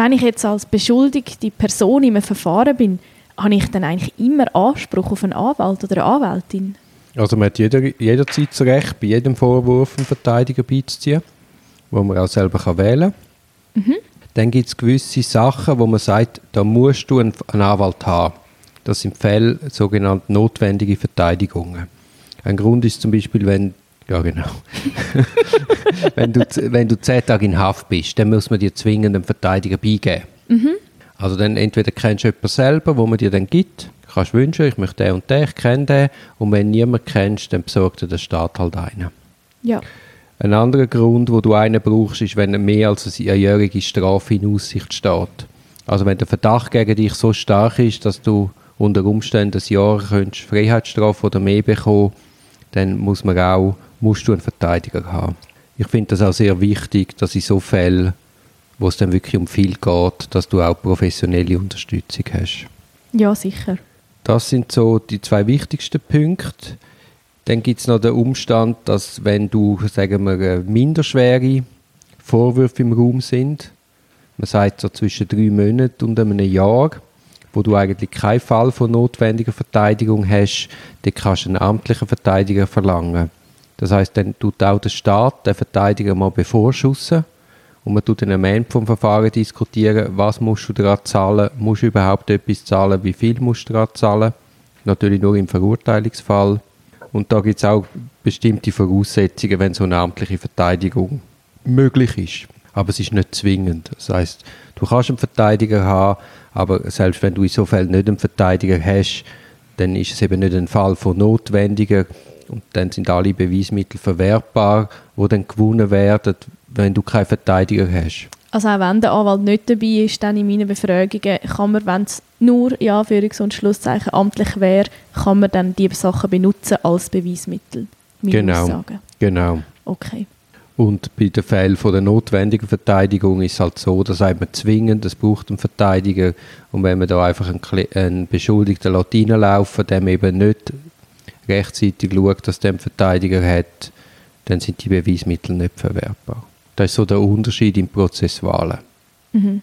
wenn ich jetzt als beschuldigte Person in einem Verfahren bin, habe ich dann eigentlich immer Anspruch auf einen Anwalt oder eine Anwältin? Also man hat jeder, jederzeit das Recht, bei jedem Vorwurf einen Verteidiger beizuziehen, wo man auch selber kann wählen kann. Mhm. Dann gibt es gewisse Sachen, wo man sagt, da musst du einen, einen Anwalt haben. Das sind Fälle, sogenannte notwendige Verteidigungen. Ein Grund ist zum Beispiel, wenn ja, genau. wenn, du, wenn du zehn Tage in Haft bist, dann muss man dir zwingend einen Verteidiger beigeben. Mhm. Also dann entweder kennst du jemanden selber, wo man dir dann gibt, kannst wünschen, ich möchte den und den, ich kenne den. Und wenn niemand kennst, dann besorgt dir der Staat halt einen. Ja. Ein anderer Grund, wo du einen brauchst, ist, wenn mehr als eine einjährige Strafe in Aussicht steht. Also wenn der Verdacht gegen dich so stark ist, dass du unter Umständen ein Jahr könntest Freiheitsstrafe oder mehr bekommen, dann muss man auch musst du einen Verteidiger haben. Ich finde das auch sehr wichtig, dass in so Fällen, wo es dann wirklich um viel geht, dass du auch professionelle Unterstützung hast. Ja, sicher. Das sind so die zwei wichtigsten Punkte. Dann gibt es noch den Umstand, dass wenn du, sagen wir, minderschwere Vorwürfe im Raum sind, man sagt so zwischen drei Monaten und einem Jahr, wo du eigentlich keinen Fall von notwendiger Verteidigung hast, dann kannst du einen amtlichen Verteidiger verlangen. Das heißt, dann tut auch der Staat den Verteidiger mal bevorschussen und man tut dann am Ende vom Verfahren diskutieren, was musst du daran zahlen, musst du überhaupt etwas zahlen, wie viel musst du daran zahlen. Natürlich nur im Verurteilungsfall. Und da gibt es auch bestimmte Voraussetzungen, wenn so eine amtliche Verteidigung möglich ist. Aber es ist nicht zwingend. Das heißt, du kannst einen Verteidiger haben, aber selbst wenn du in so Fällen nicht einen Verteidiger hast, dann ist es eben nicht ein Fall von notwendiger und dann sind alle Beweismittel verwertbar, die dann gewonnen werden, wenn du keinen Verteidiger hast. Also auch wenn der Anwalt nicht dabei ist, dann in meinen Befragungen kann man, wenn es nur in Anführungs- und Schlusszeichen amtlich wäre, kann man dann diese Sachen benutzen als Beweismittel. Genau, Aussagen. genau. Okay. Und bei den Fällen von der notwendigen Verteidigung ist es halt so, dass man zwingend, es braucht einen Verteidiger und wenn man da einfach einen, einen Beschuldigten reinlaufen dem eben nicht rechtzeitig schaut, dass der einen Verteidiger hat, dann sind die Beweismittel nicht verwertbar. Das ist so der Unterschied im Prozesswahlen. Mhm.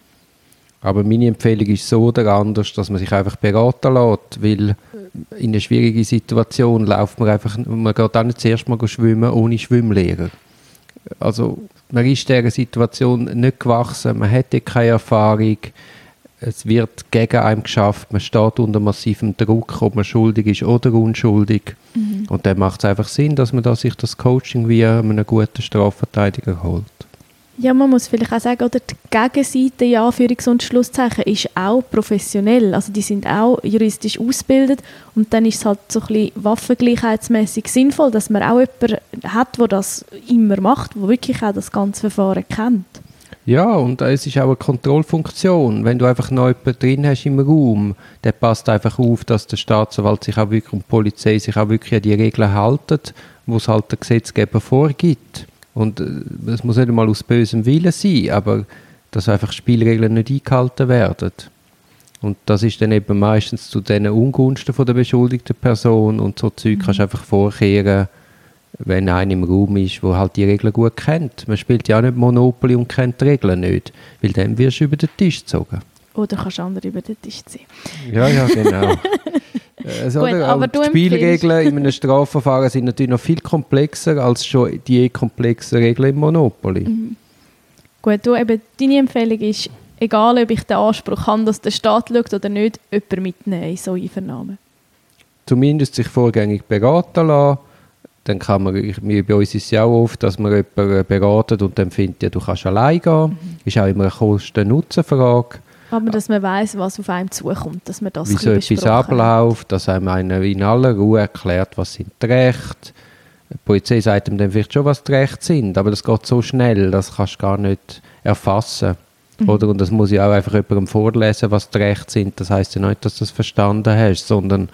Aber meine Empfehlung ist so oder anders, dass man sich einfach beraten lässt, weil in einer schwierigen Situation läuft man einfach, man geht auch nicht zuerst mal schwimmen ohne Schwimmlehrer. Also man ist dieser Situation nicht gewachsen, man hätte keine Erfahrung, es wird gegen einen geschafft, man steht unter massivem Druck, ob man schuldig ist oder unschuldig. Mhm. Und dann macht es einfach Sinn, dass man da sich das Coaching via einen guten Strafverteidiger holt. Ja, man muss vielleicht auch sagen, oder die Gegenseite, ja, Anführungs- und Schlusszeichen, ist auch professionell. Also die sind auch juristisch ausgebildet und dann ist es halt so ein bisschen waffengleichheitsmäßig sinnvoll, dass man auch jemanden hat, der das immer macht, der wirklich auch das ganze Verfahren kennt. Ja, und es ist auch eine Kontrollfunktion. Wenn du einfach noch jemanden drin hast im Raum, der passt einfach auf, dass der Staatsanwalt sich auch wirklich und die Polizei sich auch wirklich an die Regeln halten, die es halt der Gesetzgeber vorgibt. Und es äh, muss nicht einmal aus bösem Willen sein, aber dass einfach Spielregeln nicht eingehalten werden. Und das ist dann eben meistens zu den Ungunsten von der beschuldigten Person und so Zeug mhm. kannst du einfach vorkehren, wenn einer im Raum ist, der halt die Regeln gut kennt. Man spielt ja auch nicht Monopoly und kennt die Regeln nicht, weil dann wirst du über den Tisch gezogen. Oder kannst andere über den Tisch ziehen. Ja, ja, genau. also, Gut, aber die Spielregeln in einem Strafverfahren sind natürlich noch viel komplexer als schon die eh komplexen Regeln im Monopoly. Mhm. Gut, du, eben, deine Empfehlung ist, egal ob ich den Anspruch habe, dass der Staat schaut oder nicht, jemanden mitnehmen in so Einvernahmen. Zumindest sich vorgängig beraten lassen dann kann man, wir, bei uns ist es ja auch oft, dass man jemanden beraten und dann findet, ja, du kannst allein gehen. Mhm. Ist auch immer eine Kosten-Nutzen-Frage. Aber dass man weiß, was auf einem zukommt, dass man das Wie so etwas abläuft, dass einem einer in aller Ruhe erklärt, was sind die Rechte. Die Polizei sagt ihm dann vielleicht schon, was die Rechte sind, aber das geht so schnell, das kannst du gar nicht erfassen. Mhm. Oder? Und das muss ich auch einfach jemandem vorlesen, was die Rechte sind. Das heißt ja nicht, dass du das verstanden hast, sondern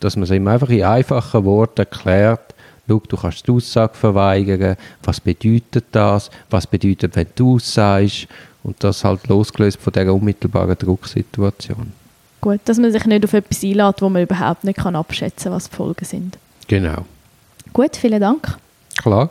dass man es ihm einfach in einfachen Worten erklärt, schau, du kannst die Aussage verweigern, was bedeutet das, was bedeutet, wenn du aussagst und das halt losgelöst von dieser unmittelbaren Drucksituation. Gut, dass man sich nicht auf etwas einlädt, wo man überhaupt nicht kann abschätzen kann, was die Folgen sind. Genau. Gut, vielen Dank. Klar.